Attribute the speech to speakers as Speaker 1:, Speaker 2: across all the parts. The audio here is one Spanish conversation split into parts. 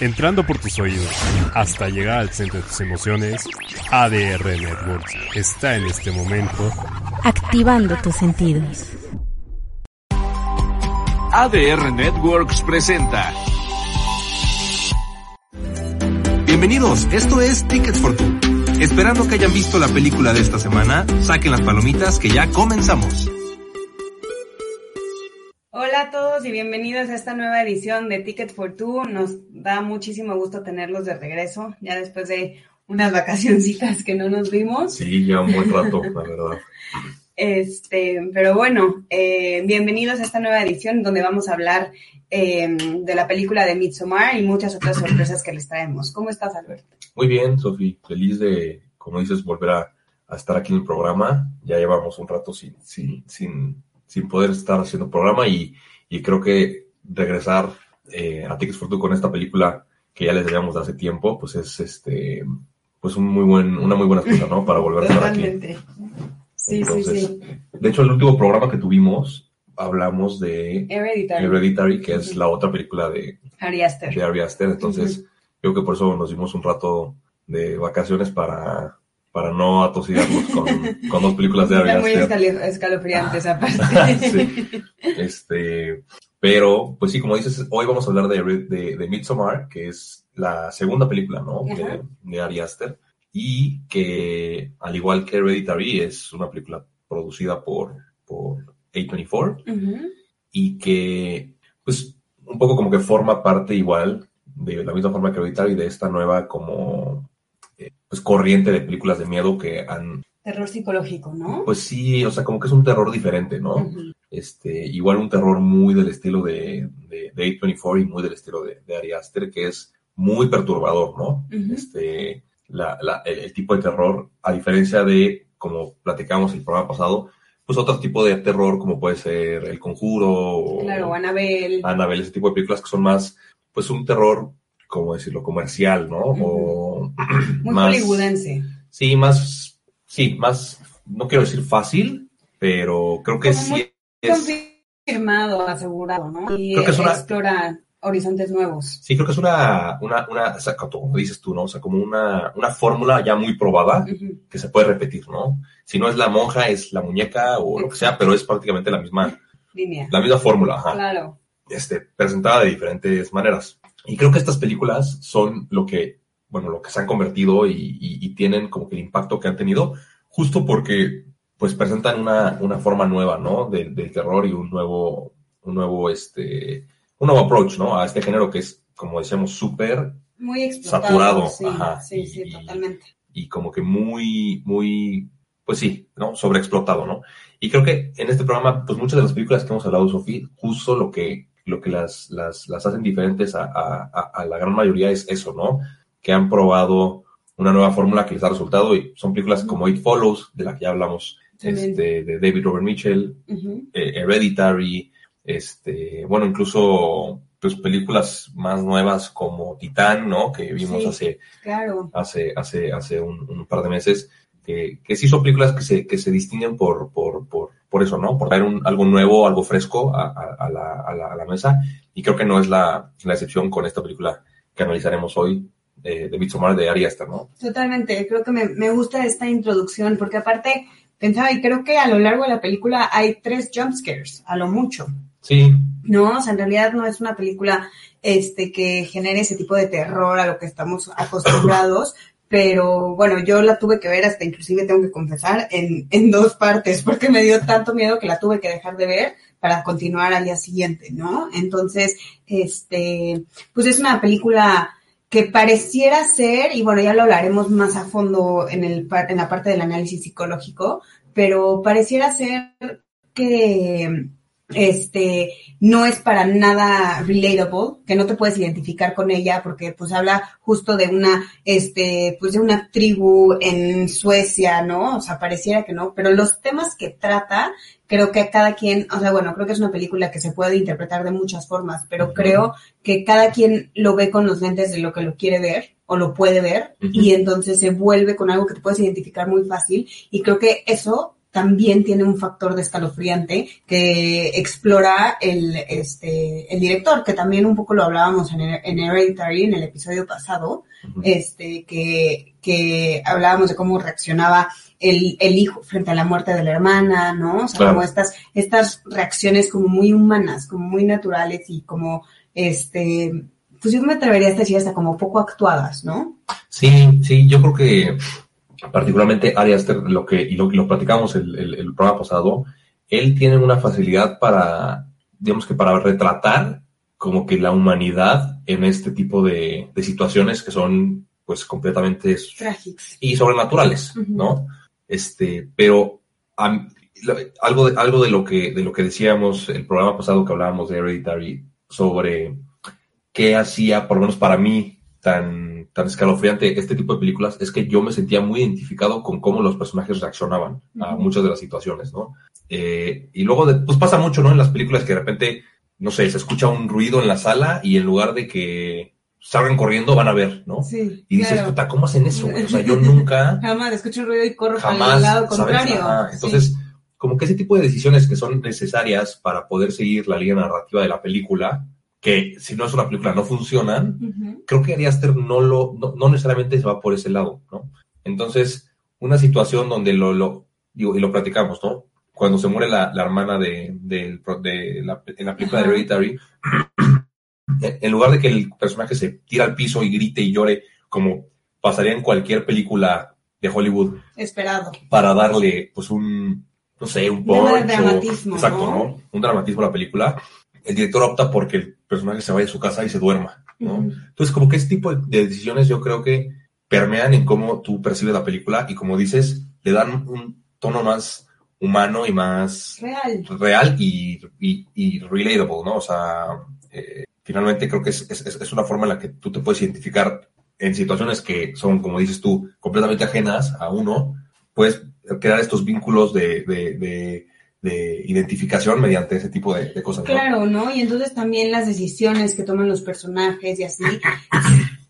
Speaker 1: Entrando por tus oídos hasta llegar al centro de tus emociones, ADR Networks está en este momento
Speaker 2: activando tus sentidos.
Speaker 3: ADR Networks presenta. Bienvenidos, esto es Tickets for Two. Esperando que hayan visto la película de esta semana, saquen las palomitas que ya comenzamos.
Speaker 4: Y bienvenidos a esta nueva edición de Ticket for Two. Nos da muchísimo gusto tenerlos de regreso, ya después de unas vacacioncitas que no nos vimos.
Speaker 5: Sí, ya un buen rato, la verdad.
Speaker 4: Este, pero bueno, eh, bienvenidos a esta nueva edición donde vamos a hablar eh, de la película de Midsommar y muchas otras sorpresas que les traemos. ¿Cómo estás, Alberto?
Speaker 5: Muy bien, Sofi. Feliz de, como dices, volver a, a, estar aquí en el programa. Ya llevamos un rato sin, sin, sin, sin poder estar haciendo programa y, y creo que regresar eh, a Tickets for Two con esta película que ya les debíamos de hace tiempo, pues es este pues un muy buen, una muy buena excusa, ¿no? Para volver a estar aquí.
Speaker 4: Sí, sí, sí.
Speaker 5: De hecho, el último programa que tuvimos hablamos de
Speaker 4: Hereditary,
Speaker 5: Hereditary que es la otra película de
Speaker 4: Ari Aster.
Speaker 5: De Ari Aster. Entonces, uh -huh. creo que por eso nos dimos un rato de vacaciones para, para no atosigarnos con, con dos películas de Ari
Speaker 4: Aster. muy escalofriantes ah, aparte.
Speaker 5: sí. Este, pero, pues sí, como dices, hoy vamos a hablar de, de, de Midsommar, que es la segunda película, ¿no? De, de Ari Aster y que al igual que Hereditary es una película producida por, por A24
Speaker 4: uh -huh.
Speaker 5: y que pues un poco como que forma parte igual de la misma forma que Hereditary de esta nueva como pues corriente de películas de miedo que han
Speaker 4: terror psicológico, ¿no?
Speaker 5: Pues sí, o sea, como que es un terror diferente, ¿no?
Speaker 4: Uh -huh.
Speaker 5: Este, igual un terror muy del estilo de, de, de A24 y muy del estilo de, de Ari Aster, que es muy perturbador, ¿no?
Speaker 4: Uh -huh.
Speaker 5: Este, la, la, el, el, tipo de terror, a diferencia de, como platicamos el programa pasado, pues otro tipo de terror como puede ser El Conjuro
Speaker 4: claro, o Annabelle.
Speaker 5: Annabelle, ese tipo de películas que son más, pues un terror, como decirlo, comercial, ¿no? O
Speaker 4: Muy
Speaker 5: más,
Speaker 4: hollywoodense.
Speaker 5: Sí, más, sí, más, no quiero decir fácil, pero creo que
Speaker 4: como
Speaker 5: sí
Speaker 4: muy
Speaker 5: es...
Speaker 4: confirmado, asegurado, ¿no? Y
Speaker 5: Creo que es una-
Speaker 4: explora horizontes nuevos.
Speaker 5: Sí, creo que es una, una, una, o sea, como dices tú, ¿no? O sea, como una, una fórmula ya muy probada que se puede repetir, ¿no? Si no es la monja, es la muñeca o lo que sea, pero es prácticamente la misma,
Speaker 4: Línea.
Speaker 5: la misma fórmula, ajá.
Speaker 4: Claro.
Speaker 5: Este, presentada de diferentes maneras. Y creo que estas películas son lo que, bueno, lo que se han convertido y, y, y tienen como que el impacto que han tenido, justo porque, pues, presentan una, una forma nueva, ¿no? Del, del terror y un nuevo, un nuevo, este, un nuevo approach, ¿no? A este género que es, como decíamos, súper. Saturado,
Speaker 4: Sí,
Speaker 5: ajá,
Speaker 4: sí,
Speaker 5: y-
Speaker 4: sí, totalmente.
Speaker 5: y como que muy, muy, pues sí, ¿no? Sobreexplotado, ¿no? Y creo que en este programa, pues muchas de las películas que hemos hablado, Sofía, justo lo que, lo que las, las, las hacen diferentes a, a, a- a la gran mayoría es eso, ¿no? Que han probado una nueva fórmula que les ha resultado y son películas como It Follows, de la que ya hablamos, este, de David Robert Mitchell, eh, Hereditary, este, bueno, incluso pues películas más nuevas como Titán, ¿no? Que vimos
Speaker 4: Sí.
Speaker 5: hace
Speaker 4: Claro.
Speaker 5: hace, hace, hace un, un par de meses, que, que sí son películas que se, que se distinguen por, por, por, por eso, ¿no? Por traer un, algo nuevo, algo fresco a, a, a la, a, la, a la mesa. Y creo que no es la, la excepción con esta película que analizaremos hoy, eh, de Midsommar de Ari Aster, ¿no?
Speaker 4: Totalmente, creo que me, me gusta esta introducción porque aparte pensaba y creo que a lo largo de la película hay tres jump scares, a lo mucho,
Speaker 5: Sí,
Speaker 4: ¿no? O sea, en realidad no es una película este que genere ese tipo de terror a lo que estamos acostumbrados, pero bueno, yo la tuve que ver hasta inclusive tengo que confesar en, en dos partes porque me dio tanto miedo que la tuve que dejar de ver para continuar al día siguiente, ¿no? Entonces, este, pues es una película que pareciera ser, y bueno, ya lo hablaremos más a fondo en, el, en la parte del análisis psicológico, pero pareciera ser que este, no es para nada relatable, que no te puedes identificar con ella porque pues habla justo de una, este, pues de una tribu en Suecia, ¿no? O sea, pareciera que no, pero los temas que trata, creo que cada quien, o sea, bueno, creo que es una película que se puede interpretar de muchas formas, pero creo que cada quien lo ve con los lentes de lo que lo quiere ver o lo puede ver y entonces se vuelve con algo que te puedes identificar muy fácil y creo que eso también tiene un factor de escalofriante que explora el, este, el director, que también un poco lo hablábamos en, en Hereditary, en el episodio pasado, este, que, que hablábamos de cómo reaccionaba el, el hijo frente a la muerte de la hermana, ¿no? O sea,
Speaker 5: Claro.
Speaker 4: como estas, estas reacciones como muy humanas, como muy naturales y como, este, pues yo me atrevería a decir hasta como poco actuadas, ¿no?
Speaker 5: Sí, sí, yo creo que particularmente Ari Aster, lo que, y lo, lo platicamos el, el, el programa pasado, él tiene una facilidad para, digamos que para retratar como que la humanidad en este tipo de, de situaciones que son pues completamente
Speaker 4: Trágicos.
Speaker 5: y sobrenaturales. ¿no? Este, pero algo, de, algo de lo que de lo que decíamos el programa pasado que hablábamos de Hereditary sobre qué hacía, por lo menos para mí, tan, tan escalofriante este tipo de películas, es que yo me sentía muy identificado con cómo los personajes reaccionaban a muchas de las situaciones, ¿no? Eh, y luego, de- pues pasa mucho, ¿no? En las películas que de repente, no sé, se escucha un ruido en la sala y en lugar de que salgan corriendo van a ver, ¿no?
Speaker 4: Sí,
Speaker 5: Y dices,
Speaker 4: claro.
Speaker 5: puta, ¿cómo hacen eso? güey? O sea, yo nunca
Speaker 4: Jamás escucho un ruido y corro
Speaker 5: jamás,
Speaker 4: el lado contrario. Sí.
Speaker 5: Entonces, como que ese tipo de decisiones que son necesarias para poder seguir la línea narrativa de la película, que si no es una película no funcionan,
Speaker 4: Ujú.
Speaker 5: creo que Ari Aster no lo, no, no necesariamente se va por ese lado, ¿no? Entonces, una situación donde lo, lo digo, y lo platicamos, ¿no? Cuando se muere la, la hermana de, pro- de la, en la película de
Speaker 4: Ajá.
Speaker 5: Hereditary, en lugar de que el personaje se tira al piso y grite y llore, como pasaría en cualquier película de Hollywood,
Speaker 4: Esperado.
Speaker 5: para darle, pues, un, no sé, un punch o-
Speaker 4: dramatismo,
Speaker 5: exacto,
Speaker 4: ¿no?
Speaker 5: ¿no? Un dramatismo a la película. El director opta porque el personaje se vaya a su casa y se duerma, ¿no? Entonces, como que ese tipo de de decisiones yo creo que permean en cómo tú percibes la película y como dices, le dan un tono más humano y más
Speaker 4: Real.
Speaker 5: real y, y, y relatable, ¿no? O sea, eh, finalmente creo que es, es, es una forma en la que tú te puedes identificar en situaciones que son, como dices tú, completamente ajenas a uno, puedes crear estos vínculos de, de, de, de identificación mediante ese tipo de, de cosas, ¿no?
Speaker 4: Claro, ¿no? Y entonces también las decisiones que toman los personajes y así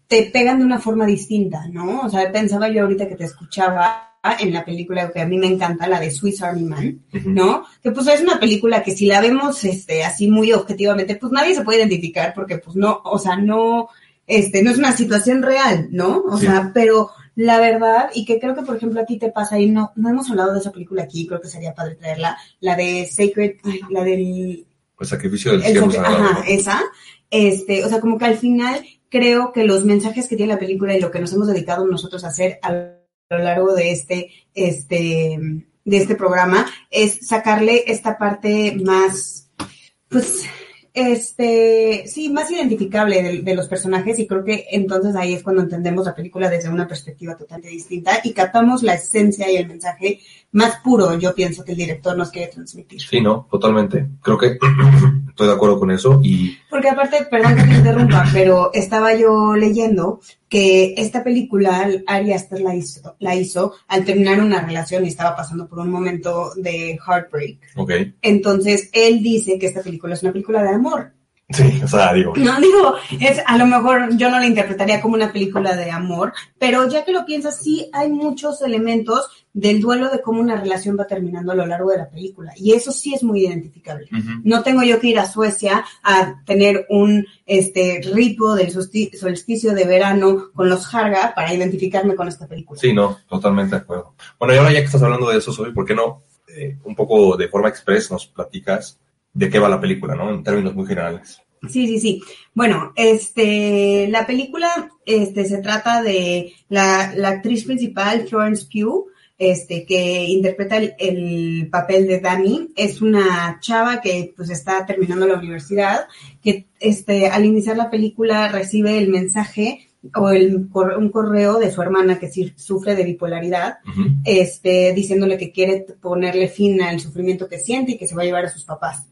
Speaker 4: te pegan de una forma distinta, ¿no? O sea, pensaba yo ahorita que te escuchaba en la película que a mí me encanta, la de Swiss Army Man. ¿no? Que pues es una película que si la vemos este así muy objetivamente, pues nadie se puede identificar porque pues no, o sea, no este no es una situación real, ¿no? O
Speaker 5: Sí.
Speaker 4: sea, pero la verdad y que creo que por ejemplo a ti te pasa y no no hemos hablado de esa película aquí, creo que sería padre traerla, la de Sacred, ay, la del
Speaker 5: El sacrificio del sagrado,
Speaker 4: ajá, esa, este, o sea, como que al final creo que los mensajes que tiene la película y lo que nos hemos dedicado nosotros a hacer a lo largo de este, este, de este programa es sacarle esta parte más, pues, este, sí, más identificable de, de los personajes y creo que entonces ahí es cuando entendemos la película desde una perspectiva totalmente distinta y captamos la esencia y el mensaje más puro, yo pienso que el director nos quiere transmitir.
Speaker 5: Sí, no, totalmente. Creo que estoy de acuerdo con eso y
Speaker 4: Porque aparte, perdón que te interrumpa, pero estaba yo leyendo que esta película Ari Aster la hizo, la hizo al terminar una relación y estaba pasando por un momento de heartbreak.
Speaker 5: Ok.
Speaker 4: Entonces, él dice que esta película es una película de amor.
Speaker 5: Sí, o sea, digo.
Speaker 4: No digo, es, a lo mejor yo no la interpretaría como una película de amor, pero ya que lo piensas, sí hay muchos elementos del duelo de cómo una relación va terminando a lo largo de la película. Y eso sí es muy identificable. No tengo yo que ir a Suecia a tener un este rito del solsti- solsticio de verano con los Harga para identificarme con esta película.
Speaker 5: Sí, no, totalmente de acuerdo. Bueno, y ahora ya que estás hablando de eso, Soy, ¿por qué no eh, un poco de forma express nos platicas de qué va la película, ¿no? En términos muy generales.
Speaker 4: Sí, sí, sí. Bueno, este, la película, este, se trata de la, la actriz principal, Florence Pugh, este, que interpreta el, el papel de Dani. Es una chava que, pues, está terminando la universidad, que, este, al iniciar la película recibe el mensaje o el, un correo de su hermana que sufre de bipolaridad, este, diciéndole que quiere ponerle fin al sufrimiento que siente y que se va a llevar a sus papás.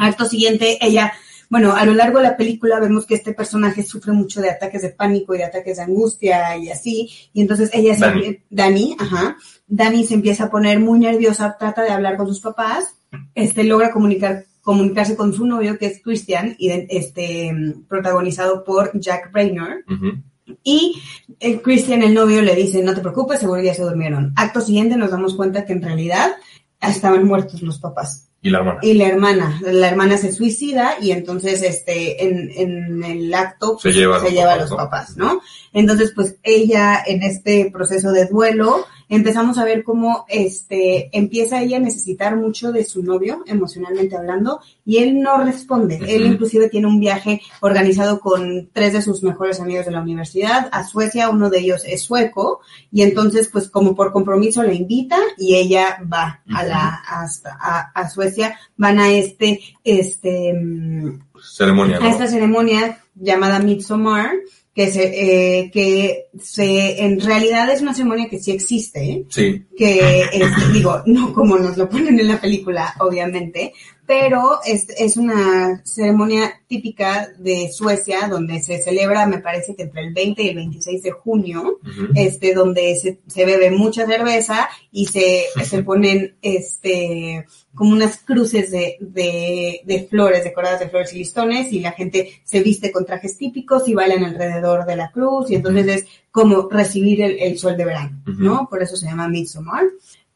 Speaker 4: Acto siguiente, ella, bueno, a lo largo de la película vemos que este personaje sufre mucho de ataques de pánico y de ataques de angustia y así, y entonces ella se
Speaker 5: Dani.
Speaker 4: Dani, ajá, Dani se empieza a poner muy nerviosa, trata de hablar con sus papás, este logra comunicar comunicarse con su novio que es Christian y este protagonizado por Jack
Speaker 5: Ujú.
Speaker 4: y el Christian, el novio, le dice, no te preocupes, seguro ya se durmieron. Acto siguiente nos damos cuenta que en realidad estaban muertos los papás.
Speaker 5: Y la hermana.
Speaker 4: Y la hermana, la hermana se suicida y entonces este en, en el acto
Speaker 5: Se lleva a los
Speaker 4: a
Speaker 5: papás,
Speaker 4: los
Speaker 5: ¿no?
Speaker 4: papás, ¿no? Entonces, pues ella en este proceso de duelo empezamos a ver cómo este empieza ella a necesitar mucho de su novio emocionalmente hablando y él no responde. Él inclusive tiene un viaje organizado con tres de sus mejores amigos de la universidad a Suecia, uno de ellos es sueco y entonces pues como por compromiso la invita y ella va a la hasta a, a Suecia, van a este este mm,
Speaker 5: Ceremonia,
Speaker 4: a
Speaker 5: ¿no?
Speaker 4: esta ceremonia llamada Midsommar, que se, eh, que se, en realidad es una ceremonia que sí existe, ¿eh?
Speaker 5: Sí.
Speaker 4: que es, digo, no como nos lo ponen en la película, obviamente, pero es, es una ceremonia típica de Suecia donde se celebra, me parece que entre el 20 y el 26 de junio, este, donde se, se bebe mucha cerveza y se, se ponen, este, como unas cruces de, de, de flores, decoradas de flores y listones, y la gente se viste con trajes típicos y bailan alrededor de la cruz, y entonces es como recibir el, el sol de verano. ¿no? Por eso se llama Midsommar.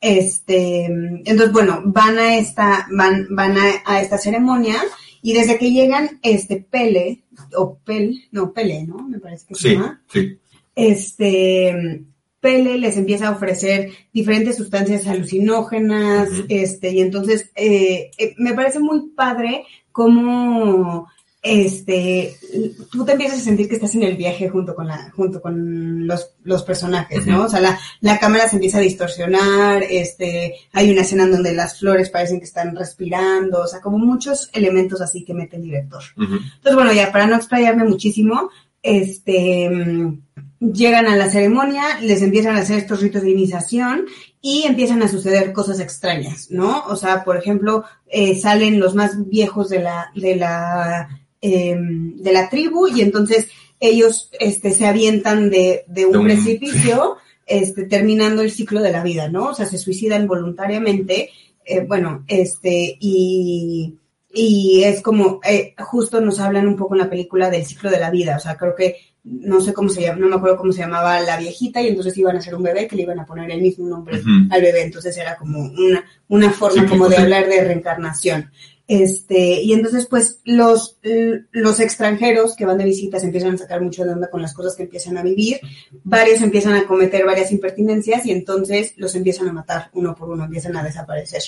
Speaker 4: Este, entonces, bueno, van a esta, van, van a, a esta ceremonia, y desde que llegan, este, Pele, o Pel, no, Pele, ¿no? Me parece que se
Speaker 5: Sí,
Speaker 4: llama
Speaker 5: sí.
Speaker 4: este Pele les empieza a ofrecer diferentes sustancias alucinógenas, este, y entonces eh, eh, me parece muy padre cómo este tú te empiezas a sentir que estás en el viaje junto con la, junto con los, los personajes, ¿no? O sea, la, la cámara se empieza a distorsionar, este, hay una escena en donde las flores parecen que están respirando, o sea, como muchos elementos así que mete el director. Entonces, bueno, ya para no explayarme muchísimo, este, llegan a la ceremonia, les empiezan a hacer estos ritos de iniciación y empiezan a suceder cosas extrañas, ¿no? O sea, por ejemplo, eh, salen los más viejos de la, de la, em, de la tribu y entonces ellos, este, se avientan de, de un
Speaker 5: De un-
Speaker 4: precipicio, este, terminando el ciclo de la vida, ¿no? O sea, se suicidan voluntariamente, eh, bueno, este, y, y es como, eh, justo nos hablan un poco en la película del ciclo de la vida, o sea, creo que, no sé cómo se llama, no me acuerdo cómo se llamaba la viejita, y entonces iban a ser un bebé que le iban a poner el mismo nombre al bebé, entonces era como una, una forma
Speaker 5: Sí,
Speaker 4: como de
Speaker 5: sí.
Speaker 4: hablar de reencarnación. Este, y entonces pues los, los extranjeros que van de visitas empiezan a sacar mucho de onda con las cosas que empiezan a vivir, varios empiezan a cometer varias impertinencias y entonces los empiezan a matar uno por uno, empiezan a desaparecer.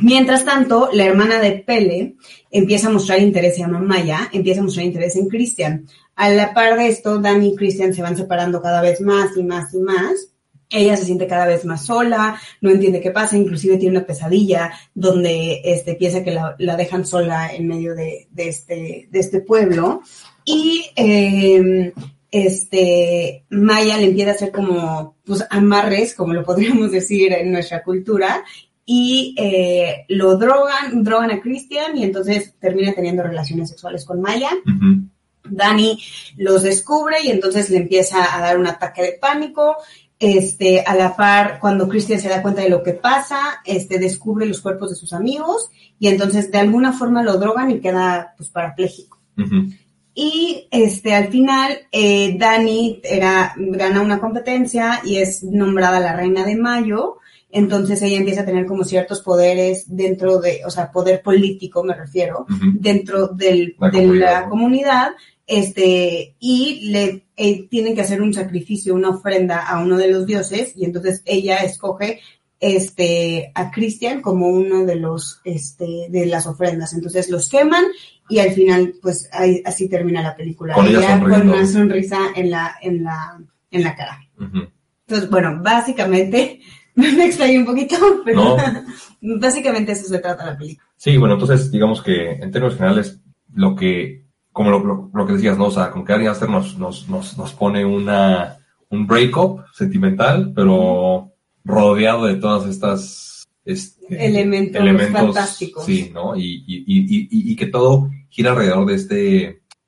Speaker 4: Mientras tanto, la hermana de Pele empieza a mostrar interés, se llama Maya, empieza a mostrar interés en Christian. A la par de esto, Dani y Christian se van separando cada vez más y más y más. Ella se siente cada vez más sola, no entiende qué pasa, inclusive tiene una pesadilla donde este, piensa que la, la dejan sola en medio de, de este, de este pueblo. Y eh, este, Maya le empieza a hacer como pues, amarres, como lo podríamos decir en nuestra cultura, y eh, lo drogan, drogan a Christian y entonces termina teniendo relaciones sexuales con Maya.
Speaker 5: Ujú.
Speaker 4: Dani los descubre y entonces le empieza a dar un ataque de pánico. Este, a la par, cuando Christian se da cuenta de lo que pasa, este, descubre los cuerpos de sus amigos y entonces de alguna forma lo drogan y queda pues parapléjico. Y este, al final, eh, Dani era, gana una competencia y es nombrada la reina de Mayo. Entonces ella empieza a tener como ciertos poderes dentro de, o sea, poder político me refiero, dentro del,
Speaker 5: La
Speaker 4: de
Speaker 5: comunidad,
Speaker 4: la
Speaker 5: ¿no?
Speaker 4: comunidad, este, y le eh, tienen que hacer un sacrificio, una ofrenda a uno de los dioses, y entonces ella escoge este a Christian como uno de los este de las ofrendas. Entonces los queman y al final pues ahí- así termina la película.
Speaker 5: Con ella
Speaker 4: con una sonrisa en la en la en la cara. Entonces, bueno, básicamente me extrañé un poquito, pero básicamente eso se trata la película.
Speaker 5: Sí, bueno, entonces digamos que en términos generales, lo que, como lo, lo- lo que decías, ¿no? O sea, como que Ari Aster nos, nos, nos, nos pone una, un breakup sentimental, pero rodeado de todas estas este,
Speaker 4: Elementos fantásticos.
Speaker 5: Sí, ¿no? Y, y, y, y, y que todo gira alrededor de este,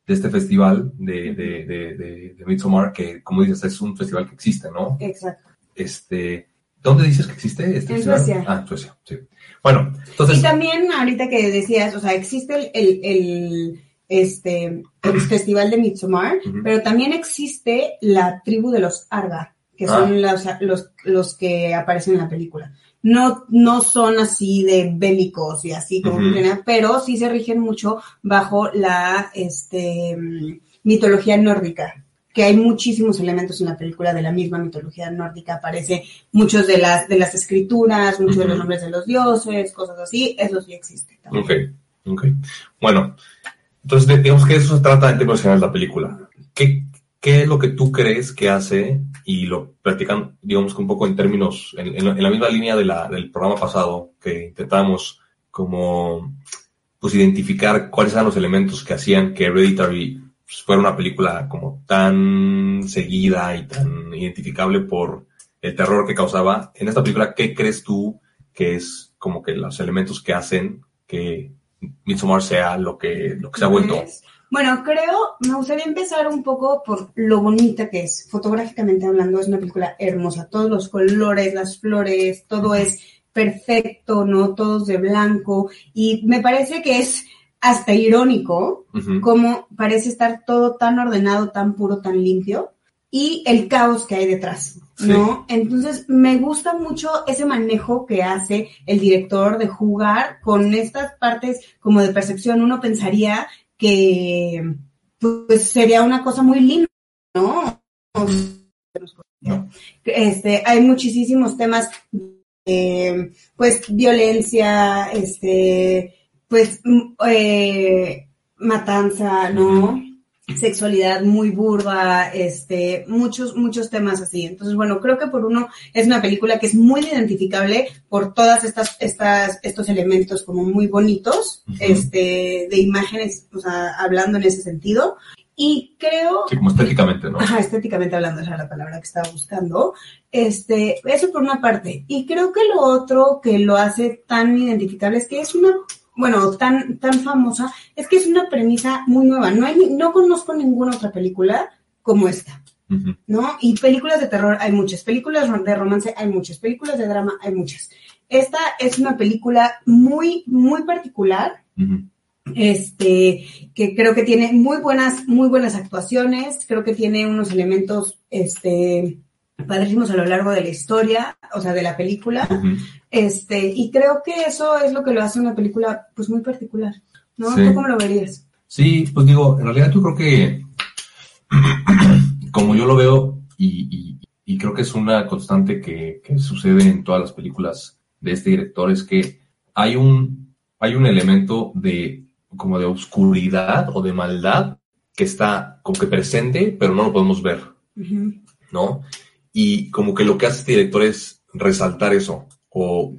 Speaker 5: de este festival de, de, de, de, de Midsommar, que como dices, es un festival que existe, ¿no?
Speaker 4: Exacto.
Speaker 5: Este, ¿dónde dices que existe este
Speaker 4: En
Speaker 5: festival?
Speaker 4: Suecia.
Speaker 5: Ah, Suecia, sí. Bueno, entonces,
Speaker 4: Y también ahorita que decías, o sea, existe el, el, el, este, el festival de Midsommar, pero también existe la tribu de los Arga, que
Speaker 5: Ah.
Speaker 4: son los, los, los que aparecen en la película. No, no son así de bélicos y así como funcionan, pero sí se rigen mucho bajo la este, mm, mitología nórdica que hay muchísimos elementos en la película de la misma mitología nórdica, aparece muchos de las, de las escrituras, muchos de los nombres de los dioses, cosas así, eso sí existe también.
Speaker 5: Ok, ok. Bueno, entonces digamos que eso se trata en términos generales de la película. ¿Qué, ¿Qué es lo que tú crees que hace, y lo platican, digamos que un poco en términos, en, en la- en la misma línea de la, del programa pasado, que intentábamos como, pues identificar cuáles eran los elementos que hacían que Hereditary fuera una película como tan seguida y tan identificable por el terror que causaba. En esta película, ¿qué crees tú que es como que los elementos que hacen que Midsommar sea lo que, lo que se ha vuelto?
Speaker 4: Pues, Bueno, creo, me gustaría empezar un poco por lo bonita que es. Fotográficamente hablando, es una película hermosa. Todos los colores, las flores, todo es perfecto, ¿no? Todos de blanco. Y me parece que es hasta irónico cómo parece estar todo tan ordenado, tan puro, tan limpio, y el caos que hay detrás, ¿no? Entonces, me gusta mucho ese manejo que hace el director de jugar con estas partes como de percepción. Uno pensaría que pues sería una cosa muy linda, ¿no?
Speaker 5: No.
Speaker 4: Este, hay muchísimos temas, eh, pues violencia, este, pues mm, eh, matanza, ¿no? Sexualidad muy burda, este, muchos, muchos temas así. Entonces, bueno, creo que por uno es una película que es muy identificable por todas estas, estas, estos elementos como muy bonitos, este, de imágenes, o sea, hablando en ese sentido. Y creo
Speaker 5: Sí, como estéticamente, ¿no?
Speaker 4: Ajá, estéticamente hablando, esa era la palabra que estaba buscando. Este, eso por una parte. Y creo que lo otro que lo hace tan identificable es que es una, bueno, tan, tan famosa, es que es una premisa muy nueva. No hay, no conozco ninguna otra película como esta. ¿no? Y películas de terror hay muchas, películas de romance hay muchas, películas de drama hay muchas. Esta es una película muy, muy particular, este, que creo que tiene muy buenas, muy buenas actuaciones, creo que tiene unos elementos, este, padrísimos a lo largo de la historia, o sea, de la película, este, y creo que eso es lo que lo hace una película, pues, muy particular, ¿no?
Speaker 5: Sí.
Speaker 4: ¿Tú cómo lo verías?
Speaker 5: Sí, pues digo, en realidad yo creo que, como yo lo veo, y, y- y creo que es una constante que, que sucede en todas las películas de este director, es que hay un, hay un elemento de, como de oscuridad o de maldad que está como que presente, pero no lo podemos ver. ¿no? Y como que lo que hace este director es resaltar eso, o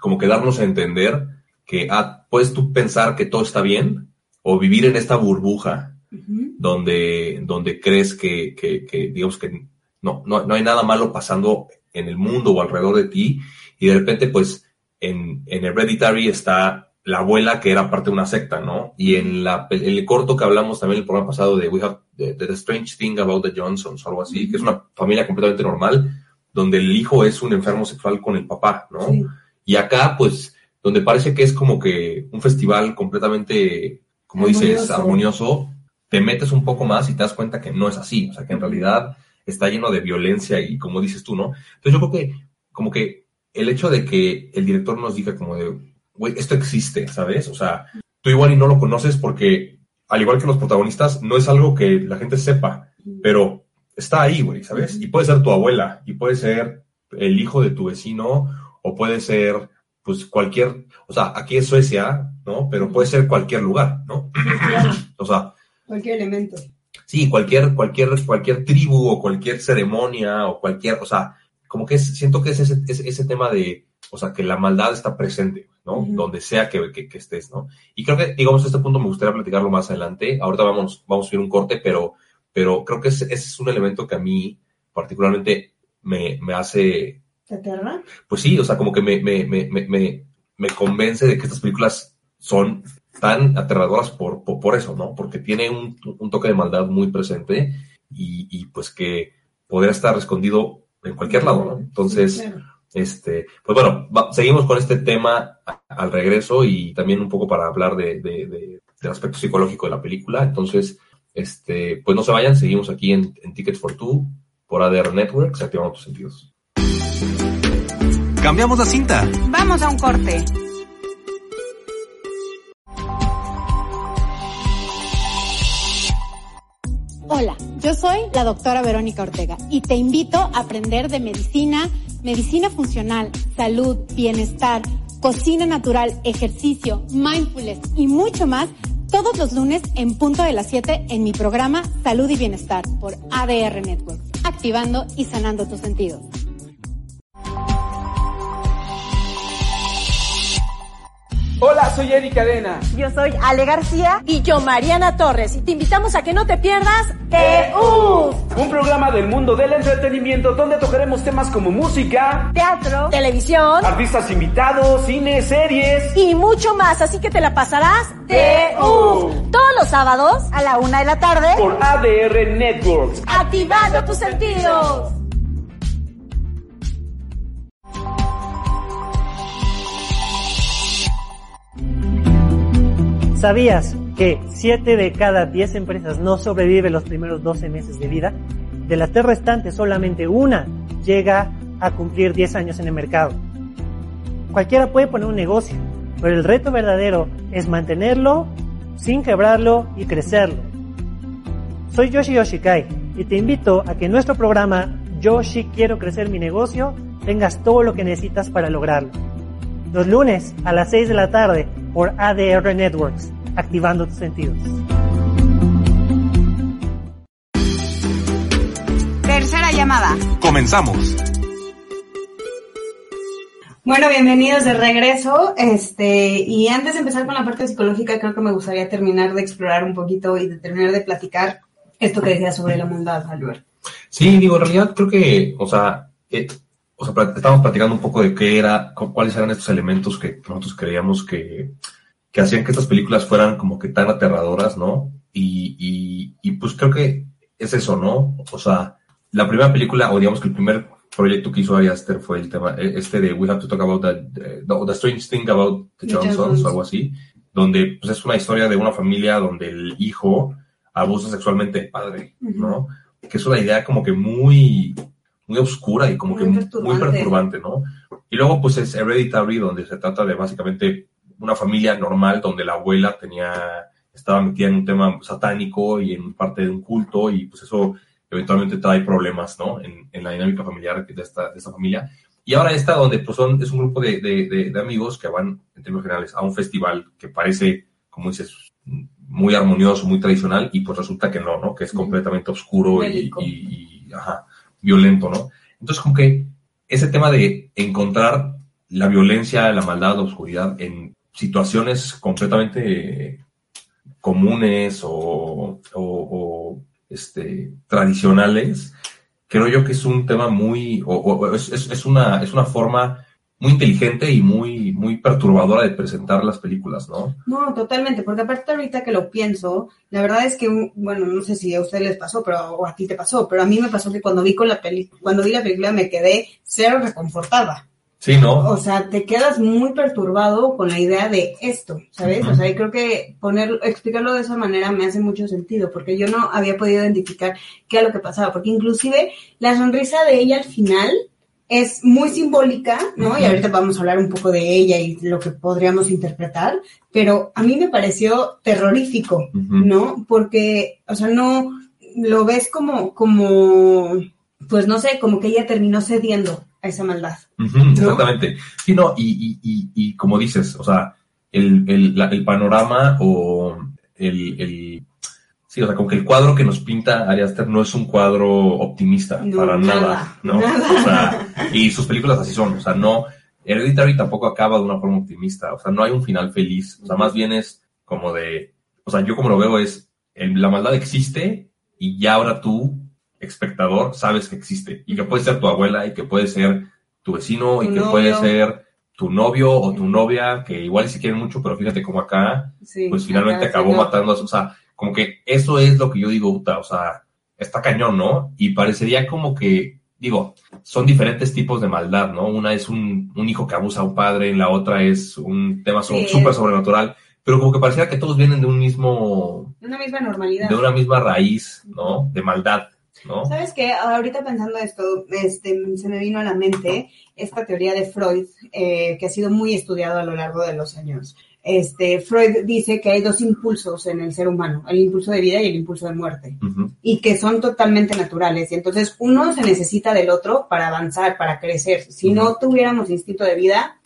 Speaker 5: como que darnos a entender que, ah, puedes tú pensar que todo está bien, o vivir en esta burbuja donde, donde crees que, que, que, digamos que no, no, no hay nada malo pasando en el mundo o alrededor de ti, y de repente, pues, en, en Hereditary está la abuela que era parte de una secta, ¿no? Y en, la, en el corto que hablamos también en el programa pasado de We Have the, the Strange Thing About the Johnsons o algo así, que es una familia completamente normal, donde el hijo es un enfermo sexual con el papá, ¿no?
Speaker 4: Sí.
Speaker 5: Y acá, pues, donde parece que es como que un festival completamente, como dices,
Speaker 4: armonioso,
Speaker 5: te metes un poco más y te das cuenta que no es así. O sea, que en realidad está lleno de violencia y como dices tú, ¿no? Entonces yo creo que, como que el hecho de que el director nos diga como de, güey, esto existe, ¿sabes? O sea, tú igual y no lo conoces porque, al igual que los protagonistas, no es algo que la gente sepa, pero está ahí, güey, ¿sabes? Y puede ser tu abuela, y puede ser el hijo de tu vecino, o puede ser, pues, cualquier, o sea, aquí es Suecia, ¿no? Pero puede ser cualquier lugar, ¿no?
Speaker 4: Claro,
Speaker 5: O sea,
Speaker 4: cualquier elemento.
Speaker 5: sí, cualquier, cualquier, cualquier tribu o cualquier ceremonia o cualquier, o sea, como que es, siento que es ese, ese, ese tema de, o sea, que la maldad está presente, Donde sea que, que, que estés, ¿no? Y creo que, digamos, este punto me gustaría platicarlo más adelante. Ahorita vamos, vamos a subir un corte, pero, pero creo que ese, ese es un elemento que a mí particularmente me, me hace
Speaker 4: ¿Te aterra?
Speaker 5: Pues sí, o sea, como que me, me, me, me, me, me convence de que estas películas son tan aterradoras por, por, por eso, ¿no? Porque tiene un, un toque de maldad muy presente y, y pues que podría estar escondido en cualquier lado, ¿no? Entonces,
Speaker 4: Sí, claro.
Speaker 5: Este, pues bueno, va- seguimos con este tema a- al regreso y también un poco para hablar de, de- de- del aspecto psicológico de la película. Entonces, este, pues no se vayan, seguimos aquí en, en Tickets for Two por ADR Networks, activando tus sentidos.
Speaker 3: Cambiamos la cinta.
Speaker 4: Vamos a un corte.
Speaker 6: Hola, yo soy la doctora Verónica Ortega y te invito a aprender de medicina, medicina funcional, salud, bienestar, cocina natural, ejercicio, mindfulness y mucho más todos los lunes en punto de las 7 en mi programa Salud y Bienestar por ADR Network, activando y sanando tus sentidos.
Speaker 7: Hola, soy Eric Cadena.
Speaker 8: Yo soy Ale García y yo Mariana Torres y te invitamos a que no te pierdas TU,
Speaker 7: Un programa del mundo del entretenimiento donde tocaremos temas como música,
Speaker 8: teatro, televisión
Speaker 7: artistas invitados, cine, series.
Speaker 8: y mucho más, así que te la pasarás TU todos los sábados a la una de la tarde
Speaker 7: Por ADR Networks.
Speaker 8: activando tus sentidos.
Speaker 9: ¿Sabías que 7 de cada 10 empresas no sobrevive los primeros 12 meses de vida? De las tres restantes, solamente una llega a cumplir 10 años en el mercado. Cualquiera puede poner un negocio, pero el reto verdadero es mantenerlo sin quebrarlo y crecerlo. Soy Yoshi Yoshikai y te invito a que en nuestro programa Yoshi Quiero Crecer Mi Negocio tengas todo lo que necesitas para lograrlo. Los lunes a las 6 de la tarde por ADR Networks, activando tus sentidos.
Speaker 4: Tercera llamada.
Speaker 3: Comenzamos.
Speaker 4: Bueno, bienvenidos de regreso. Este, y antes de empezar con la parte psicológica, creo que me gustaría terminar de explorar un poquito y de terminar de platicar esto que decías sobre la bondad, Albert.
Speaker 5: Sí, digo, en realidad creo que, o sea, eh, o sea, estábamos platicando un poco de qué era, cu- cuáles eran estos elementos que nosotros creíamos que, que hacían que estas películas fueran como que tan aterradoras, ¿no? Y, y, y pues creo que es eso, ¿no? O sea, la primera película, o digamos que el primer proyecto que hizo Ari Aster fue el tema, eh, este de We Have to Talk About the, the, the Strange Thing About the Johnsons, o algo así, donde pues es una historia de una familia donde el hijo abusa sexualmente al padre, ¿no? Que es una idea como que muy, muy oscura y como
Speaker 4: Muy
Speaker 5: que muy
Speaker 4: perturbante.
Speaker 5: perturbante, ¿no? Y luego pues es Hereditary, donde se trata de básicamente una familia normal donde la abuela tenía, estaba metida en un tema satánico y en parte de un culto y pues eso eventualmente trae problemas, ¿no? En, en la dinámica familiar de esta, de esta familia. Y ahora esta donde pues son, es un grupo de, de, de- de amigos que van, en términos generales, a un festival que parece, como dices, muy armonioso, muy tradicional, y pues resulta que no, ¿no? Que es completamente oscuro y, y- y, ajá, violento, ¿no? Entonces, como que ese tema de encontrar la violencia, la maldad, la oscuridad en situaciones completamente comunes o, o- este, tradicionales, creo yo que es un tema muy, o, es- es una, es una forma muy inteligente y muy, muy perturbadora de presentar las películas, ¿no?
Speaker 4: No, totalmente, porque aparte ahorita que lo pienso, la verdad es que, bueno, no sé si a ustedes les pasó, pero o a ti te pasó, pero a mí me pasó que cuando vi con la peli, cuando vi la película me quedé cero reconfortada.
Speaker 5: Sí, ¿no?
Speaker 4: O sea, te quedas muy perturbado con la idea de esto, ¿sabes? O sea, y creo que ponerlo, explicarlo de esa manera me hace mucho sentido, porque yo no había podido identificar qué era lo que pasaba, porque inclusive la sonrisa de ella al final es muy simbólica, ¿no? Y ahorita vamos a hablar un poco de ella y lo que podríamos interpretar, pero a mí me pareció terrorífico. ¿no? Porque, o sea, no lo ves como, como, pues no sé, como que ella terminó cediendo a esa maldad.
Speaker 5: Exactamente. Sí, no, y, y, y, y como dices, o sea, el, el, la- el panorama o el, el, sí, o sea, como que el cuadro que nos pinta Ari Aster no es un cuadro optimista,
Speaker 4: No,
Speaker 5: para nada,
Speaker 4: nada,
Speaker 5: ¿no?
Speaker 4: nada.
Speaker 5: O sea, y sus películas así son, o sea, no, Hereditary tampoco acaba de una forma optimista, o sea, no hay un final feliz, o sea, más bien es como de, o sea, yo como lo veo es, el- la maldad existe y ya ahora tú, espectador, sabes que existe y que puede ser tu abuela y que puede ser tu vecino y que
Speaker 4: novio.
Speaker 5: puede ser tu novio o tu novia, que igual se quieren mucho, pero fíjate cómo acá,
Speaker 4: Sí,
Speaker 5: pues finalmente acabó
Speaker 4: siendo-
Speaker 5: matando a su, o sea, como que eso es lo que yo digo, o sea, está cañón, ¿no? Y parecería como que, digo, son diferentes tipos de maldad, ¿no? Una es un, un hijo que abusa a un padre, la otra es un tema
Speaker 4: Sí.
Speaker 5: súper sobrenatural, pero como que pareciera que todos vienen de un mismo,
Speaker 4: Una misma normalidad.
Speaker 5: de una misma raíz, ¿no? De maldad, ¿no?
Speaker 4: ¿Sabes qué? Ahorita pensando esto, este, se me vino a la mente esta teoría de Freud, eh, que ha sido muy estudiado a lo largo de los años. Este, Freud dice que hay dos impulsos en el ser humano, el impulso de vida y el impulso de muerte, y que son totalmente naturales. Y entonces uno se necesita del otro para avanzar, para crecer. Si no tuviéramos instinto de vida,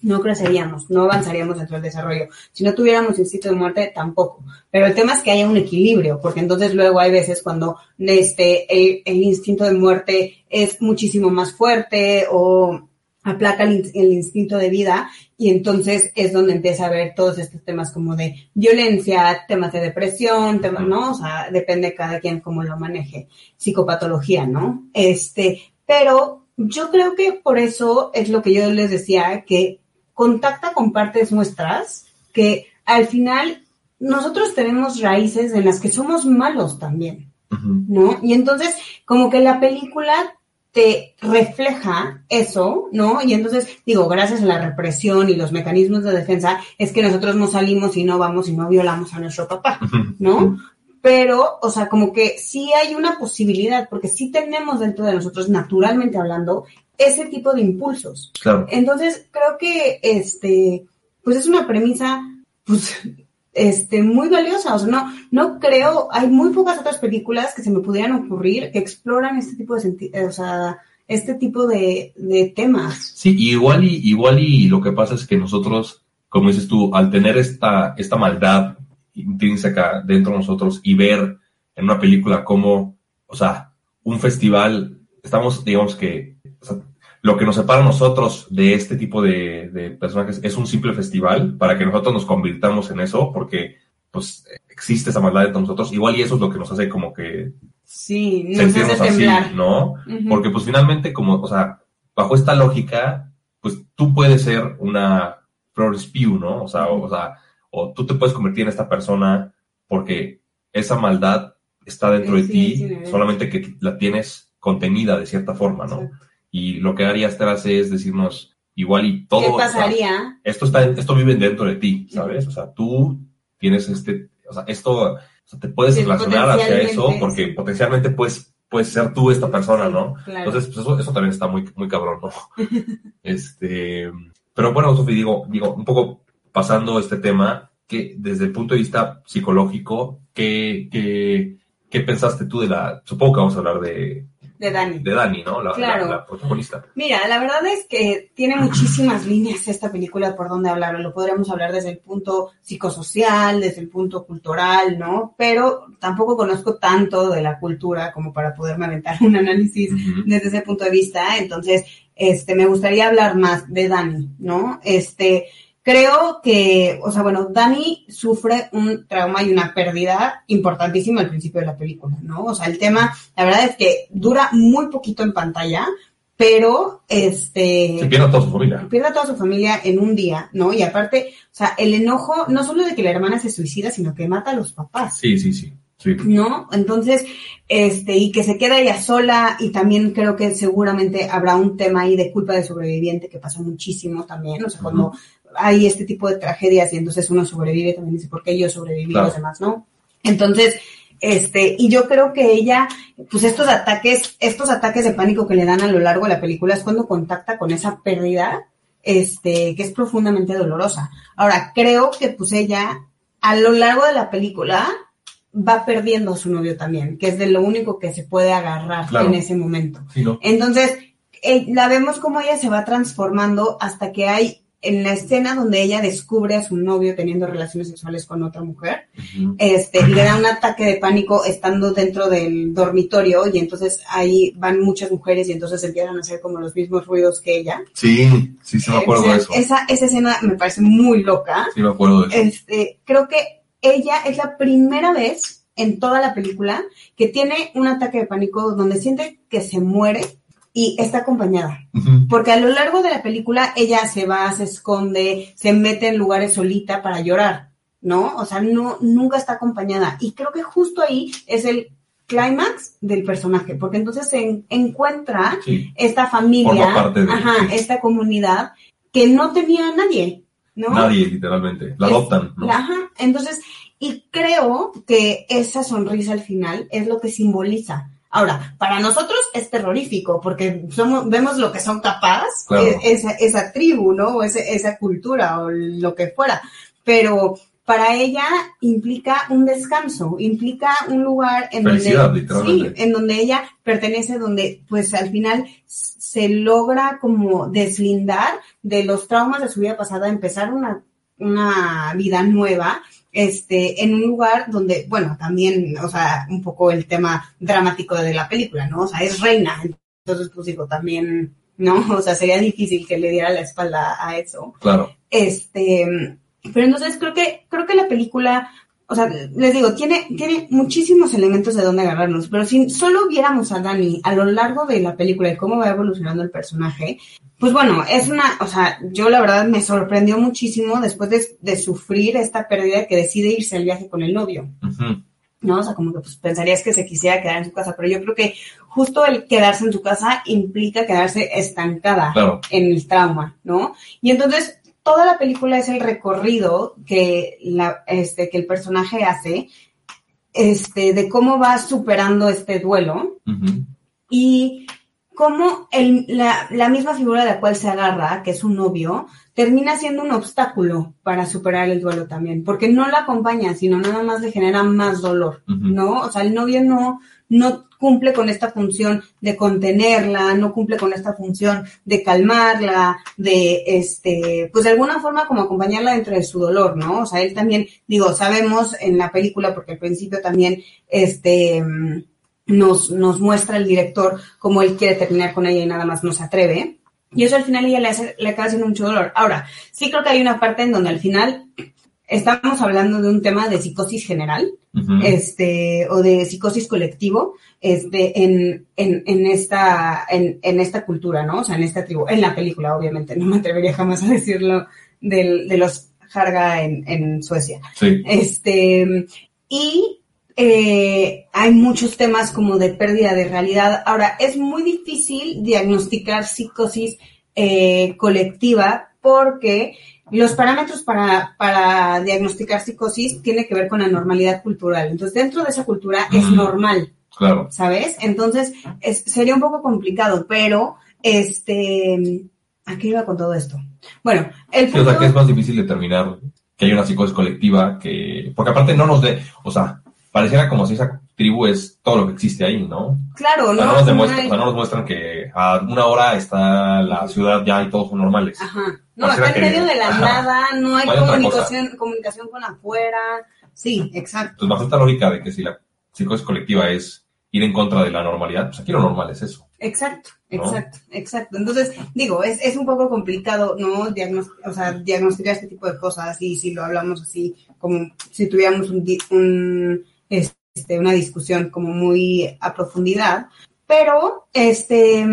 Speaker 4: no creceríamos, no avanzaríamos dentro del desarrollo. Si no tuviéramos instinto de muerte, tampoco. Pero el tema es que haya un equilibrio, porque entonces luego hay veces cuando este, el, el instinto de muerte es muchísimo más fuerte o aplaca el instinto de vida y entonces es donde empieza a haber todos estos temas como de violencia, temas de depresión, temas, ¿no? O sea, depende de cada quien cómo lo maneje, psicopatología, ¿no? Este, pero yo creo que por eso es lo que yo les decía, que contacta con partes nuestras, que al final nosotros tenemos raíces en las que somos malos también. ¿no? Y entonces, como que la película te refleja eso, ¿no? Y entonces, digo, gracias a la represión y los mecanismos de defensa, es que nosotros no salimos y no vamos y no violamos a nuestro papá, ¿no? Pero, o sea, como que sí hay una posibilidad, porque sí tenemos dentro de nosotros, naturalmente hablando, ese tipo de impulsos.
Speaker 5: Claro.
Speaker 4: Entonces, creo que este, pues es una premisa, pues, este, muy valiosa. O sea, no, no creo, hay muy pocas otras películas que se me pudieran ocurrir que exploran este tipo de eh, o sea, este tipo de, de temas.
Speaker 5: Sí, igual y igual y lo que pasa es que nosotros, como dices tú, al tener esta, esta maldad intrínseca dentro de nosotros y ver en una película como, o sea, un festival, estamos, digamos que, lo que nos separa a nosotros de este tipo de, de personajes es un simple festival para que nosotros nos convirtamos en eso, porque pues existe esa maldad dentro de nosotros, igual y eso es lo que nos hace como que
Speaker 4: Sí, nos
Speaker 5: sentirnos
Speaker 4: hace
Speaker 5: así. ¿no? Porque pues finalmente, como, o sea, bajo esta lógica, pues tú puedes ser una Florence Pugh, ¿no? O sea, o, o sea, o tú te puedes convertir en esta persona porque esa maldad está dentro de ti,
Speaker 4: sí,
Speaker 5: solamente que la tienes contenida de cierta forma, ¿no? Y lo que Ari Aster hace es decirnos, igual y todo...
Speaker 4: ¿Qué
Speaker 5: o sea,
Speaker 4: pasaría?
Speaker 5: esto está, esto vive dentro de ti, ¿sabes? O sea, tú tienes este, o sea, esto, o sea, te puedes
Speaker 4: Sí,
Speaker 5: relacionar hacia eso porque potencialmente puedes, puedes ser tú esta persona, ¿no?
Speaker 4: claro.
Speaker 5: Entonces, pues eso, eso también está muy, muy cabrón, ¿no? este, pero bueno, Sofi, digo, digo, un poco pasando este tema, que desde el punto de vista psicológico, ¿qué, qué, qué pensaste tú de la, supongo que vamos a hablar de,
Speaker 4: De Dani.
Speaker 5: de Dani, ¿no? La,
Speaker 4: Claro.
Speaker 5: la- la protagonista.
Speaker 4: Mira, la verdad es que tiene muchísimas líneas esta película por donde hablarlo. Lo podríamos hablar desde el punto psicosocial, desde el punto cultural, ¿no? Pero tampoco conozco tanto de la cultura como para poderme aventar un análisis desde ese punto de vista. Entonces, este, me gustaría hablar más de Dani, ¿no? Este, creo que, o sea, bueno, Dani sufre un trauma y una pérdida importantísima al principio de la película, ¿no? O sea, el tema, la verdad es que dura muy poquito en pantalla, pero este
Speaker 5: Se pierde a toda su familia.
Speaker 4: pierde a toda su familia en un día, ¿no? Y aparte, o sea, el enojo no solo de que la hermana se suicida, sino que mata a los papás.
Speaker 5: Sí, sí, sí. sí.
Speaker 4: ¿no? Entonces, este, y que se queda ella sola, y también creo que seguramente habrá un tema ahí de culpa de sobreviviente que pasa muchísimo también, o sea, cuando hay este tipo de tragedias y entonces uno sobrevive, también dice, ¿por qué yo sobreviví y los demás, no? Entonces, este, y yo creo que ella, pues estos ataques, estos ataques de pánico que le dan a lo largo de la película es cuando contacta con esa pérdida, este, que es profundamente dolorosa. Ahora, creo que pues ella, a lo largo de la película, va perdiendo a su novio también, que es de lo único que se puede agarrar
Speaker 5: Claro.
Speaker 4: en ese momento.
Speaker 5: Sí, ¿no?
Speaker 4: Entonces, eh, la vemos como ella se va transformando hasta que hay en la escena donde ella descubre a su novio teniendo relaciones sexuales con otra mujer, este, le da un ataque de pánico estando dentro del dormitorio y entonces ahí van muchas mujeres y entonces empiezan a hacer como los mismos ruidos que ella.
Speaker 5: Sí, sí, sí me acuerdo de eso.
Speaker 4: Esa, esa escena me parece muy loca.
Speaker 5: Sí me acuerdo de eso.
Speaker 4: Este, creo que ella es la primera vez en toda la película que tiene un ataque de pánico donde siente que se muere y está acompañada. Porque a lo largo de la película ella se va, se esconde, se mete en lugares solita para llorar, ¿no? O sea, no, nunca está acompañada. Y creo que justo ahí es el clímax del personaje, porque entonces se en- encuentra
Speaker 5: Sí.
Speaker 4: esta familia,
Speaker 5: de-
Speaker 4: ajá,
Speaker 5: sí.
Speaker 4: esta comunidad que no tenía a nadie, ¿no?
Speaker 5: Nadie, literalmente. La
Speaker 4: Es-
Speaker 5: adoptan,
Speaker 4: Ajá, entonces, y creo que esa sonrisa al final es lo que simboliza. Ahora, para nosotros es terrorífico, porque somos, vemos lo que son capaz,
Speaker 5: Claro.
Speaker 4: e- esa, esa tribu, ¿no? O ese- esa cultura, o lo que fuera. Pero para ella implica un descanso, implica un lugar en
Speaker 5: Felicidad,
Speaker 4: donde, sí, en donde ella pertenece, donde pues al final se logra como deslindar de los traumas de su vida pasada, empezar una, una vida nueva, este, en un lugar donde, bueno, también, o sea, un poco el tema dramático de la película, ¿no? O sea, es reina, entonces pues digo, también, ¿no? O sea, sería difícil que le diera la espalda a eso.
Speaker 5: Claro.
Speaker 4: Este, pero entonces creo que, creo que la película, o sea, les digo, tiene, tiene muchísimos elementos de dónde agarrarnos, pero si solo viéramos a Dani a lo largo de la película y cómo va evolucionando el personaje, pues bueno, es una, o sea, yo la verdad me sorprendió muchísimo después de, de sufrir esta pérdida que decide irse al viaje con el novio. ¿no? O sea, como que pues pensarías que se quisiera quedar en su casa, pero yo creo que justo el quedarse en su casa implica quedarse estancada
Speaker 5: Claro.
Speaker 4: en el trauma, ¿no? Y entonces toda la película es el recorrido que la, este, que el personaje hace, este, de cómo va superando este duelo y cómo el, la, la misma figura de la cual se agarra, que es un novio, termina siendo un obstáculo para superar el duelo también, porque no la acompaña, sino nada más le genera más dolor. ¿no? O sea, el novio no, no cumple con esta función de contenerla, no cumple con esta función de calmarla, de, este, pues de alguna forma como acompañarla dentro de su dolor, ¿no? O sea, él también, digo, sabemos en la película, porque al principio también, este, mm, nos, nos muestra el director cómo él quiere terminar con ella y nada más no se atreve. Y eso al final ella le, hace, le acaba haciendo mucho dolor. Ahora, sí creo que hay una parte en donde al final estamos hablando de un tema de psicosis general, este, o de psicosis colectivo, este, en, en, en esta, en, en esta cultura, ¿no? O sea, en esta tribu, en la película, obviamente, no me atrevería jamás a decirlo del, de los Harga en, en Suecia.
Speaker 5: Sí.
Speaker 4: Este, y eh, hay muchos temas como de pérdida de realidad. Ahora, es muy difícil diagnosticar psicosis eh, colectiva porque los parámetros para, para diagnosticar psicosis tiene que ver con la normalidad cultural. Entonces, dentro de esa cultura es normal,
Speaker 5: Claro.
Speaker 4: ¿sabes? Entonces, es- sería un poco complicado, pero, este, ¿a qué iba con todo esto? Bueno, el
Speaker 5: Sí, o sea,
Speaker 4: punto-
Speaker 5: que es más difícil determinar que hay una psicosis colectiva que... Porque aparte no nos de... O sea, pareciera como si esa tribu es todo lo que existe ahí, ¿no?
Speaker 4: claro,
Speaker 5: O sea,
Speaker 4: ¿no?
Speaker 5: no nos,
Speaker 4: No
Speaker 5: demuestra-
Speaker 4: hay-
Speaker 5: o sea, no nos muestran que a una hora está la ciudad ya y todos son normales.
Speaker 4: Ajá. No,
Speaker 5: Pareciera
Speaker 4: está en
Speaker 5: que-
Speaker 4: medio de la
Speaker 5: ajá.
Speaker 4: nada, no hay
Speaker 5: No hay otra
Speaker 4: comunicación, comunicación con afuera. Sí, exacto.
Speaker 5: Entonces, bajo esta lógica de que si la psicosis colectiva es ir en contra de la normalidad, pues aquí lo normal es eso.
Speaker 4: Exacto,
Speaker 5: ¿No?
Speaker 4: exacto, exacto. Entonces, digo, es, es un poco complicado, ¿no? Diagnos- o sea, diagnosticar este tipo de cosas y si lo hablamos así, como si tuviéramos un, un, este, una discusión como muy a profundidad. Pero, este,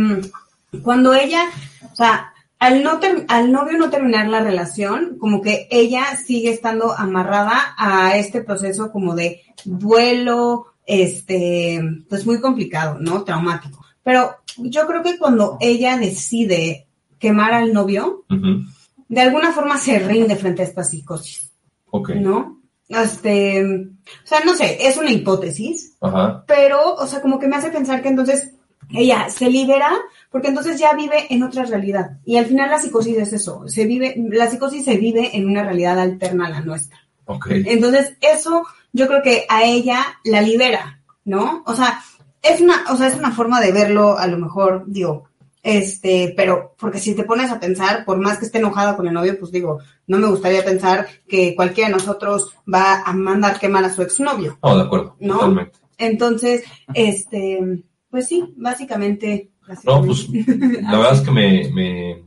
Speaker 4: cuando ella, o sea, al, no al novio no terminar la relación, como que ella sigue estando amarrada a este proceso como de duelo, este, pues muy complicado, ¿no? Traumático. Pero yo creo que cuando ella decide quemar al novio, de alguna forma se rinde frente a esta psicosis,
Speaker 5: Ok.
Speaker 4: ¿no? Este, o sea, no sé, es una hipótesis,
Speaker 5: Ajá.
Speaker 4: pero, o sea, como que me hace pensar que entonces ella se libera porque entonces ya vive en otra realidad. Y al final la psicosis es eso, se vive, la psicosis se vive en una realidad alterna a la nuestra. Entonces, eso yo creo que a ella la libera, ¿no? O sea, es una, o sea, es una forma de verlo, a lo mejor, digo, este, pero, porque si te pones a pensar, por más que esté enojada con el novio, pues digo, no me gustaría pensar que cualquiera de nosotros va a mandar quemar a su exnovio.
Speaker 5: No, de acuerdo.
Speaker 4: ¿No?
Speaker 5: Totalmente.
Speaker 4: Entonces, este, pues sí, básicamente.
Speaker 5: No, pues la verdad es que me, me,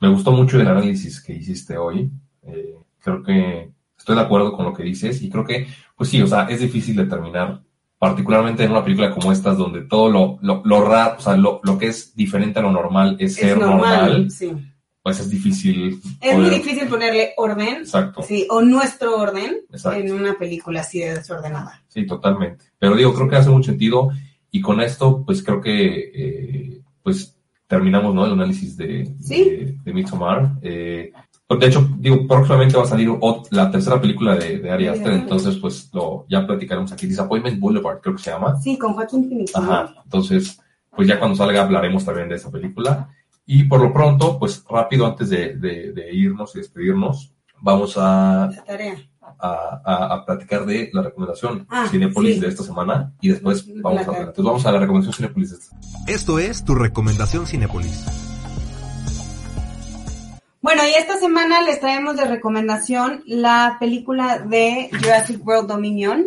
Speaker 5: me gustó mucho el análisis que hiciste hoy. Eh, creo que estoy de acuerdo con lo que dices y creo que, pues sí, o sea, es difícil determinar particularmente en una película como estas, donde todo lo, lo, lo raro, o sea, lo, lo que es diferente a lo normal es, ser normal,
Speaker 4: sí.
Speaker 5: pues es difícil.
Speaker 4: Es muy difícil ponerle orden,
Speaker 5: Exacto.
Speaker 4: sí, o nuestro orden
Speaker 5: Exacto.
Speaker 4: en una película así de desordenada.
Speaker 5: Sí, totalmente. Pero digo, creo que hace mucho sentido y con esto, pues creo que, eh, pues terminamos, ¿no? El análisis de,
Speaker 4: Sí.
Speaker 5: de, de Midsommar. Eh, de hecho, digo, próximamente va a salir la tercera película de, de Ari Aster, entonces, pues lo, ya platicaremos aquí. Disappointment Boulevard, creo que se llama.
Speaker 4: Sí, con Joaquín Phoenix.
Speaker 5: Ajá. Entonces, pues ya cuando salga hablaremos también de esa película. Y por lo pronto, pues rápido antes de, de- de irnos y despedirnos, vamos a,
Speaker 4: La tarea.
Speaker 5: a, a- a platicar de la recomendación
Speaker 4: Ah,
Speaker 5: Cinepolis
Speaker 4: sí.
Speaker 5: de esta semana y después vamos a, entonces vamos a la recomendación Cinepolis de esta
Speaker 3: Esto es tu recomendación Cinépolis.
Speaker 4: Bueno, y esta semana les traemos de recomendación la película de Jurassic World Dominion.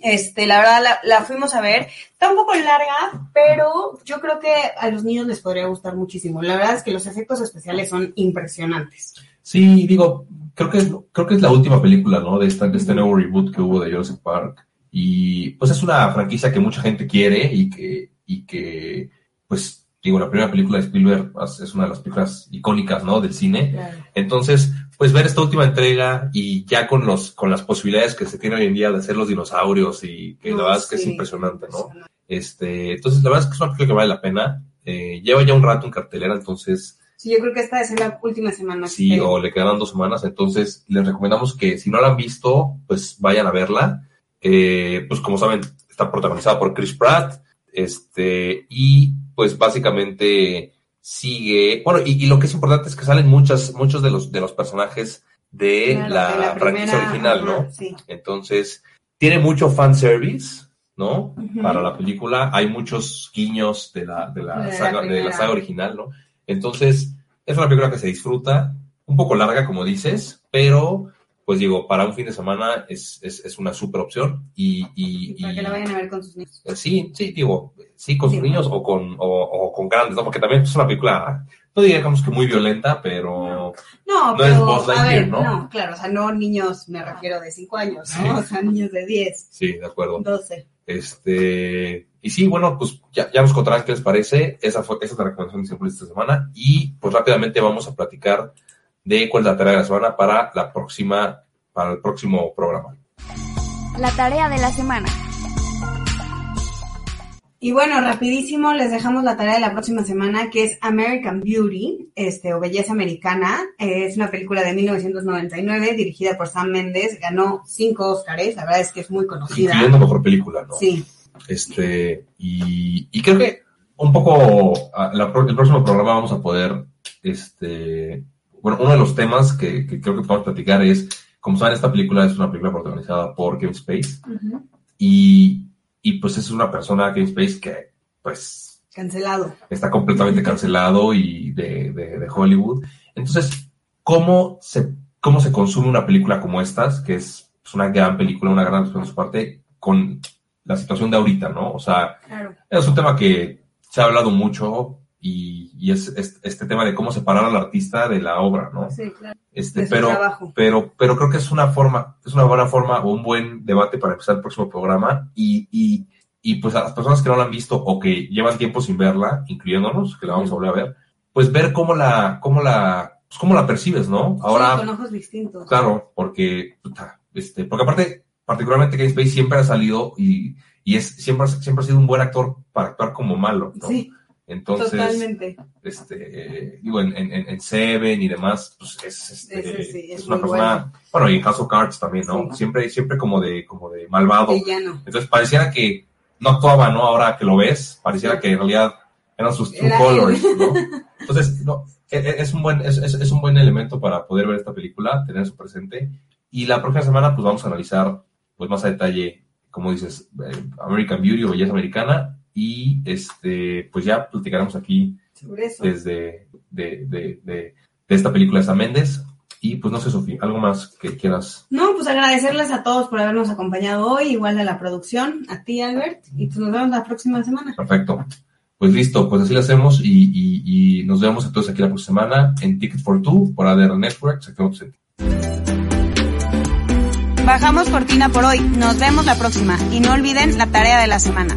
Speaker 4: Este, la verdad, la, la fuimos a ver. Está un poco larga, pero yo creo que a los niños les podría gustar muchísimo. La verdad es que los efectos especiales son impresionantes.
Speaker 5: Sí, digo, creo que, es- creo que es la última película, ¿no? De, esta, de este nuevo reboot que hubo de Jurassic Park. Y pues es una franquicia que mucha gente quiere y que, y que pues, digo, la primera película de Spielberg es una de las películas icónicas, ¿no? Del cine. Entonces, pues ver esta última entrega y ya con los, con las posibilidades que se tiene hoy en día de hacer los dinosaurios y que la
Speaker 4: No,
Speaker 5: verdad es que es impresionante, ¿no? Este, entonces la verdad es que es una película que vale la pena. Eh, lleva ya un rato en cartelera, entonces
Speaker 4: Sí, yo creo que esta es la última semana.
Speaker 5: sí,
Speaker 4: que-
Speaker 5: o le quedan dos semanas, entonces les recomendamos que si no la han visto, pues vayan a verla. Eh, pues como saben, está protagonizada por Chris Pratt, este, y pues básicamente sigue, bueno, y, y lo que es importante es que salen muchas, muchos de los, de los personajes de
Speaker 4: Claro,
Speaker 5: la,
Speaker 4: de la
Speaker 5: franquicia
Speaker 4: primera,
Speaker 5: original,
Speaker 4: ajá,
Speaker 5: ¿no?
Speaker 4: sí.
Speaker 5: Entonces, tiene mucho fanservice, ¿no? Para la película. Hay muchos guiños de la, de la,
Speaker 4: De la
Speaker 5: saga, de la saga original, ¿no? Entonces, es una película que se disfruta, un poco larga, como dices, pero, pues digo, para un fin de semana es, es, es una super opción. Y, y,
Speaker 4: Para
Speaker 5: y-
Speaker 4: que la vayan a ver con sus niños.
Speaker 5: eh, Sí, sí, digo, sí, con sus niños o con, o, o con grandes, ¿no? Porque también es una película, no digamos que muy violenta, pero
Speaker 4: No,
Speaker 5: No
Speaker 4: pero,
Speaker 5: es Buzz Lightyear, ¿no?
Speaker 4: no, claro, o sea, no niños, me refiero de 5 años, ¿no?
Speaker 5: Sí.
Speaker 4: O sea, niños de 10,
Speaker 5: sí, de acuerdo.
Speaker 4: 12.
Speaker 5: Este, y sí, bueno, pues ya, ya nos contarán qué les parece. Esa fue, esa es la recomendación de siempre esta semana. Y pues rápidamente vamos a platicar de cuál es la tarea de la semana para la próxima, para el próximo programa.
Speaker 10: La tarea de la semana.
Speaker 4: Y bueno, rapidísimo les dejamos la tarea de la próxima semana que es American Beauty, este, o Belleza Americana. Es una película de 1999 dirigida por Sam Mendes. Ganó cinco Oscars, la verdad es que es muy conocida.
Speaker 5: Incluyendo mejor película, ¿no?
Speaker 4: Sí,
Speaker 5: Este, y, y creo que un poco a la pro- el próximo programa vamos a poder, este, bueno, uno de los temas que, que creo que podemos platicar es, como saben, esta película es una película protagonizada por Kevin Space y, y pues es una persona, Kevin Space, que pues
Speaker 4: cancelado.
Speaker 5: está completamente cancelado y de, de- de Hollywood. Entonces, ¿cómo se, ¿cómo se consume una película como estas, que es pues, una gran película, una gran de su parte, con la situación de ahorita, ¿no? O sea,
Speaker 4: Claro.
Speaker 5: es un tema que se ha hablado mucho y, y es, es- este tema de cómo separar al artista de la obra, ¿no?
Speaker 4: Sí, claro.
Speaker 5: Este, pero,
Speaker 4: trabajo.
Speaker 5: pero, pero creo que es una forma, es una buena forma o un buen debate para empezar el próximo programa y, y, y pues a las personas que no la han visto o que llevan tiempo sin verla, incluyéndonos, que la vamos a volver a ver, pues ver cómo la, cómo la, pues cómo la percibes, ¿no? Ahora,
Speaker 4: Sí, con ojos distintos.
Speaker 5: Claro, porque, puta, este, porque aparte, particularmente Kevin Spacey siempre ha salido y, y es, siempre, siempre ha sido un buen actor para actuar como malo, ¿no?
Speaker 4: Sí,
Speaker 5: Entonces,
Speaker 4: totalmente.
Speaker 5: este, digo, en, en, en- en Seven y demás, pues es, este,
Speaker 4: Ese sí, es
Speaker 5: es una persona, bueno. y en House of Cards también, ¿no?
Speaker 4: Sí.
Speaker 5: Siempre, siempre como de, como de malvado.
Speaker 4: Villano.
Speaker 5: Entonces pareciera que no actuaba, ¿no? Ahora que lo ves, pareciera que en realidad eran sus true
Speaker 4: Era
Speaker 5: colors. ¿no? Entonces, no, e- e- es un buen, es, es- un buen elemento para poder ver esta película, tener eso presente. Y la próxima semana, pues vamos a analizar, pues más a detalle, como dices, eh, American Beauty o Belleza Americana. Y este, pues ya platicaremos aquí
Speaker 4: Sobre eso.
Speaker 5: desde de, de, de, de esta película de Sam Méndez. Y pues no sé, Sofía, algo más que quieras.
Speaker 4: No, pues agradecerles a todos por habernos acompañado hoy, igual a la producción, a ti Albert, y pues nos vemos la próxima semana.
Speaker 5: Perfecto. Pues listo, pues así lo hacemos y, y, y nos vemos entonces aquí la próxima semana en Ticket for Two por ADR Network.
Speaker 4: Bajamos cortina por hoy. Nos vemos la próxima. Y no olviden la tarea de la semana.